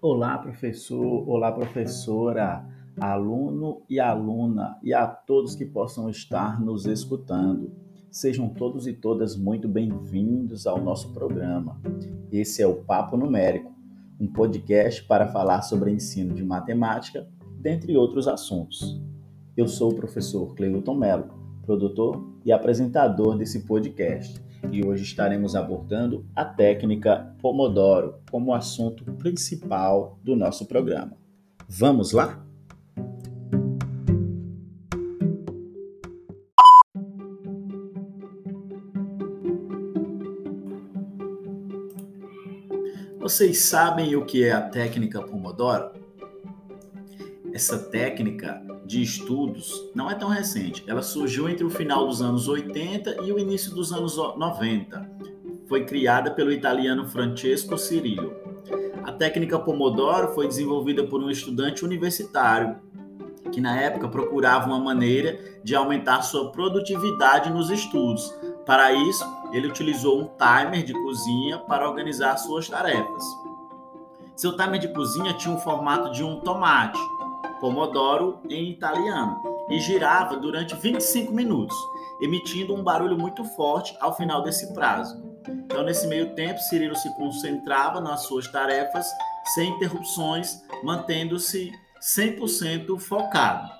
Olá, professor, olá, professora, aluno e aluna, e a todos que possam estar nos escutando. Sejam todos e todas muito bem-vindos ao nosso programa. Esse é o Papo Numérico, um podcast para falar sobre ensino de matemática, dentre outros assuntos. Eu sou o professor Cleuton Mello, produtor e apresentador desse podcast e hoje estaremos abordando a técnica Pomodoro como assunto principal do nosso programa. Vamos lá? Vocês sabem o que é a técnica Pomodoro? Essa técnica de estudos não é tão recente. Ela surgiu entre o final dos anos 80 e o início dos anos 90. Foi criada pelo italiano Francesco Cirillo. A técnica Pomodoro foi desenvolvida por um estudante universitário que na época procurava uma maneira de aumentar sua produtividade nos estudos. Para isso, ele utilizou um timer de cozinha para organizar suas tarefas. Seu timer de cozinha tinha um formato de um tomate Pomodoro em italiano, e girava durante 25 minutos, emitindo um barulho muito forte ao final desse prazo. Então, nesse meio tempo, Cirilo se concentrava nas suas tarefas sem interrupções, mantendo-se 100% focado.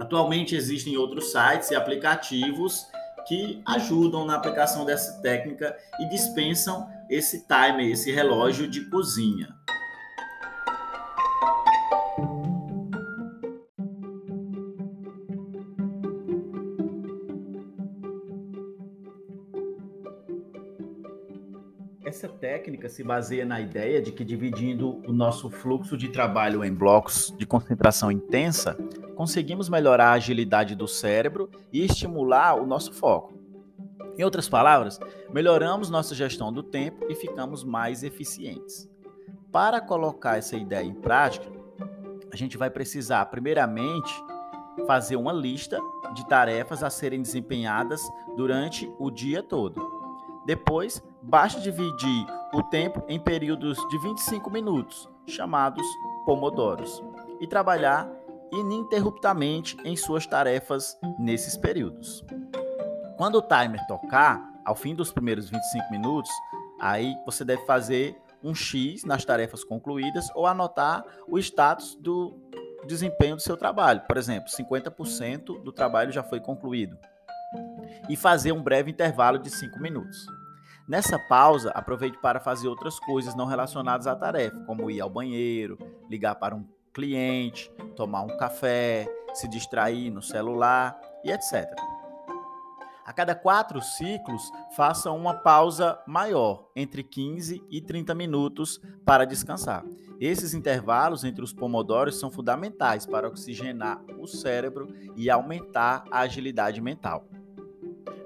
Atualmente existem outros sites e aplicativos que ajudam na aplicação dessa técnica e dispensam esse timer, esse relógio de cozinha. Essa técnica se baseia na ideia de que dividindo o nosso fluxo de trabalho em blocos de concentração intensa, conseguimos melhorar a agilidade do cérebro e estimular o nosso foco. Em outras palavras, melhoramos nossa gestão do tempo e ficamos mais eficientes. Para colocar essa ideia em prática, a gente vai precisar, primeiramente, fazer uma lista de tarefas a serem desempenhadas durante o dia todo. Depois, basta dividir o tempo em períodos de 25 minutos, chamados pomodoros, e trabalhar ininterruptamente em suas tarefas nesses períodos. Quando o timer tocar, ao fim dos primeiros 25 minutos, aí você deve fazer um X nas tarefas concluídas ou anotar o status do desempenho do seu trabalho. Por exemplo, 50% do trabalho já foi concluído e fazer um breve intervalo de 5 minutos. Nessa pausa, aproveite para fazer outras coisas não relacionadas à tarefa, como ir ao banheiro, ligar para um cliente, tomar um café, se distrair no celular e etc. A cada quatro ciclos, faça uma pausa maior, entre 15 e 30 minutos, para descansar. Esses intervalos entre os pomodoros são fundamentais para oxigenar o cérebro e aumentar a agilidade mental.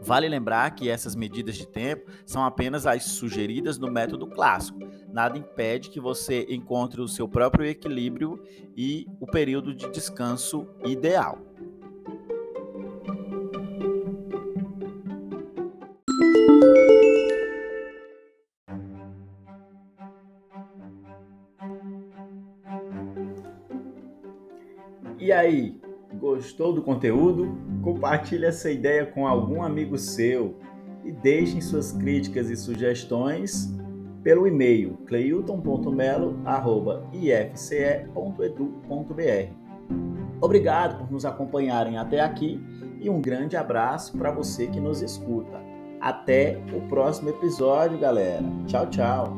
Vale lembrar que essas medidas de tempo são apenas as sugeridas no método clássico. Nada impede que você encontre o seu próprio equilíbrio e o período de descanso ideal. E aí, Gostou do conteúdo? Compartilhe essa ideia com algum amigo seu e deixem suas críticas e sugestões pelo e-mail cleilton.melo.ifce.edu.br. Obrigado por nos acompanharem até aqui e um grande abraço para você que nos escuta. Até o próximo episódio, galera. Tchau, tchau.